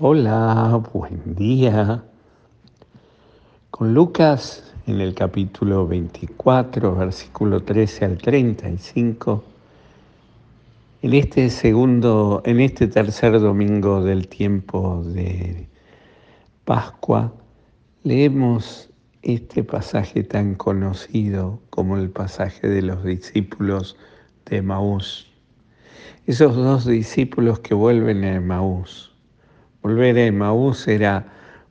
Hola, buen día. Con Lucas en el capítulo 24, versículo 13 al 35, en este segundo, en este tercer domingo del tiempo de Pascua, leemos este pasaje tan conocido como el pasaje de los discípulos de Maús. Esos dos discípulos que vuelven a Maús. Volver a Maús era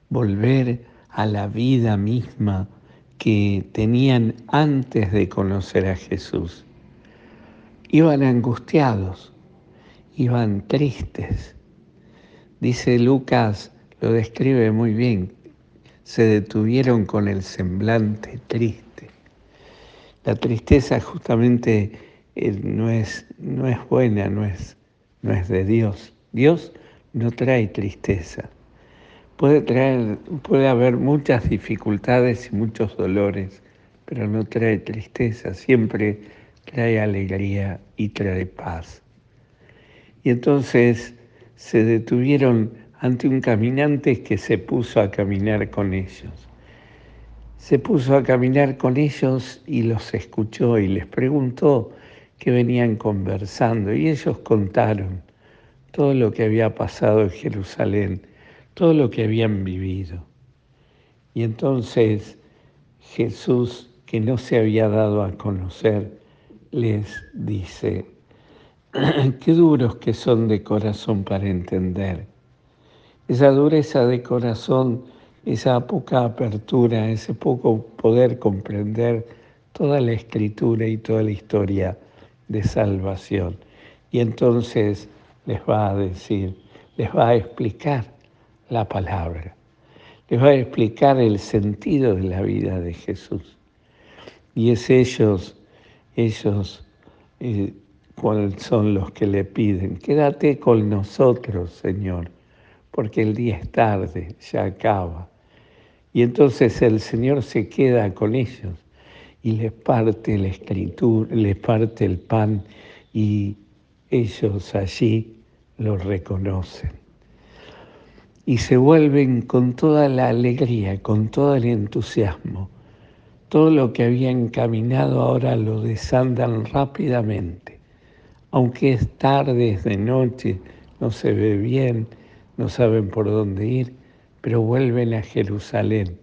volver a la vida misma que tenían antes de conocer a Jesús. Iban angustiados, iban tristes. Dice Lucas, lo describe muy bien, se detuvieron con el semblante triste. La tristeza justamente eh, no es, no es buena, no es, no es de Dios. Dios no trae tristeza. Puede, traer, puede haber muchas dificultades y muchos dolores, pero no trae tristeza, siempre trae alegría y trae paz. Y entonces se detuvieron ante un caminante que se puso a caminar con ellos. Se puso a caminar con ellos y los escuchó y les preguntó qué venían conversando y ellos contaron todo lo que había pasado en Jerusalén todo lo que habían vivido. Y entonces Jesús, que no se había dado a conocer, les dice, qué duros que son de corazón para entender. Esa dureza de corazón, esa poca apertura, ese poco poder comprender toda la escritura y toda la historia de salvación. Y entonces les va a decir, les va a explicar la palabra. Les va a explicar el sentido de la vida de Jesús. Y es ellos, ellos eh, son los que le piden, quédate con nosotros, Señor, porque el día es tarde, ya acaba. Y entonces el Señor se queda con ellos y les parte la escritura, les parte el pan y ellos allí lo reconocen y se vuelven con toda la alegría, con todo el entusiasmo. Todo lo que habían caminado ahora lo desandan rápidamente. Aunque es tarde, es de noche, no se ve bien, no saben por dónde ir, pero vuelven a Jerusalén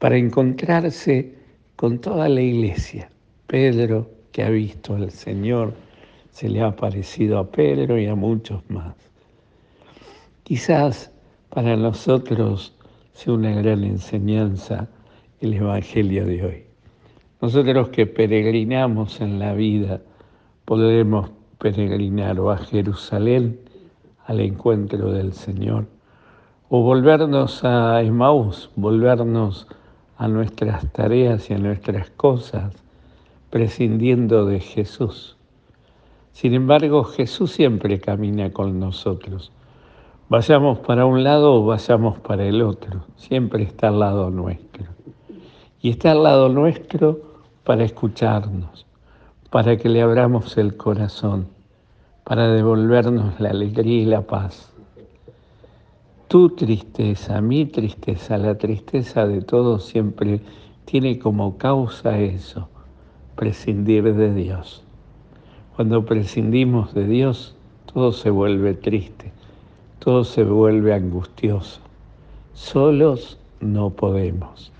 para encontrarse con toda la iglesia. Pedro, que ha visto al Señor, se le ha parecido a Pedro y a muchos más. Quizás para nosotros sea una gran enseñanza el Evangelio de hoy. Nosotros que peregrinamos en la vida, podremos peregrinar o a Jerusalén al encuentro del Señor, o volvernos a Emmaús, volvernos a nuestras tareas y a nuestras cosas, prescindiendo de Jesús. Sin embargo, Jesús siempre camina con nosotros Vayamos para un lado o vayamos para el otro, siempre está al lado nuestro. Y está al lado nuestro para escucharnos, para que le abramos el corazón, para devolvernos la alegría y la paz. Tu tristeza, mi tristeza, la tristeza de todos siempre tiene como causa eso, prescindir de Dios. Cuando prescindimos de Dios, todo se vuelve triste todo se vuelve angustioso. Solos no podemos.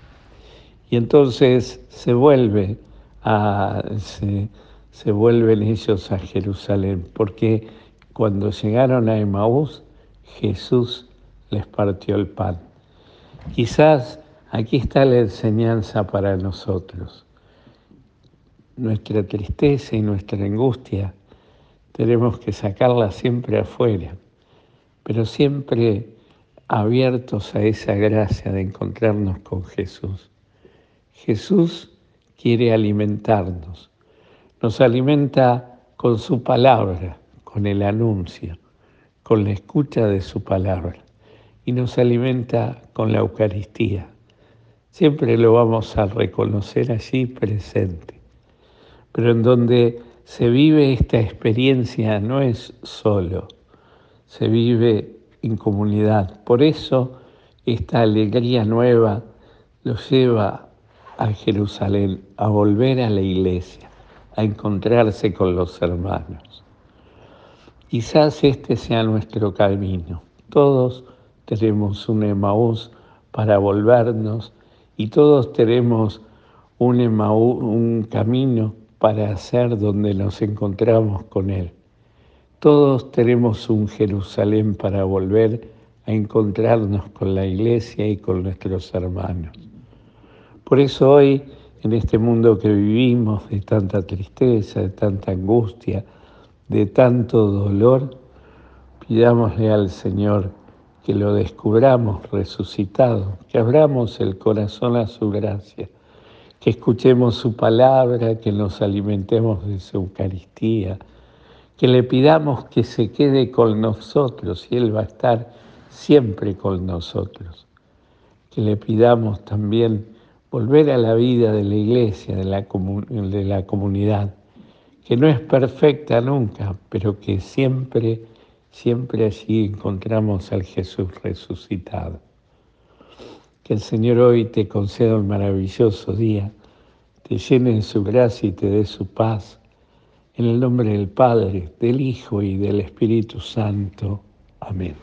Y entonces se vuelve a, se, se vuelven ellos a Jerusalén, porque cuando llegaron a Emaús, Jesús les partió el pan. Quizás aquí está la enseñanza para nosotros. Nuestra tristeza y nuestra angustia tenemos que sacarla siempre afuera pero siempre abiertos a esa gracia de encontrarnos con Jesús. Jesús quiere alimentarnos, nos alimenta con su palabra, con el anuncio, con la escucha de su palabra y nos alimenta con la Eucaristía. Siempre lo vamos a reconocer allí presente, pero en donde se vive esta experiencia no es solo, se vive en comunidad. Por eso esta alegría nueva los lleva a Jerusalén, a volver a la iglesia, a encontrarse con los hermanos. Quizás este sea nuestro camino. Todos tenemos un Emaús para volvernos y todos tenemos un, un camino para hacer donde nos encontramos con Él. Todos tenemos un Jerusalén para volver a encontrarnos con la iglesia y con nuestros hermanos. Por eso hoy, en este mundo que vivimos de tanta tristeza, de tanta angustia, de tanto dolor, pidámosle al Señor que lo descubramos resucitado, que abramos el corazón a su gracia, que escuchemos su palabra, que nos alimentemos de su Eucaristía, que le pidamos que se quede con nosotros y Él va a estar siempre con nosotros. Que le pidamos también volver a la vida de la iglesia, de la, de la comunidad, que no es perfecta nunca, pero que siempre, siempre allí encontramos al Jesús resucitado. Que el Señor hoy te conceda un maravilloso día, te llene de su gracia y te dé su paz en el nombre del Padre, del Hijo y del Espíritu Santo. Amén.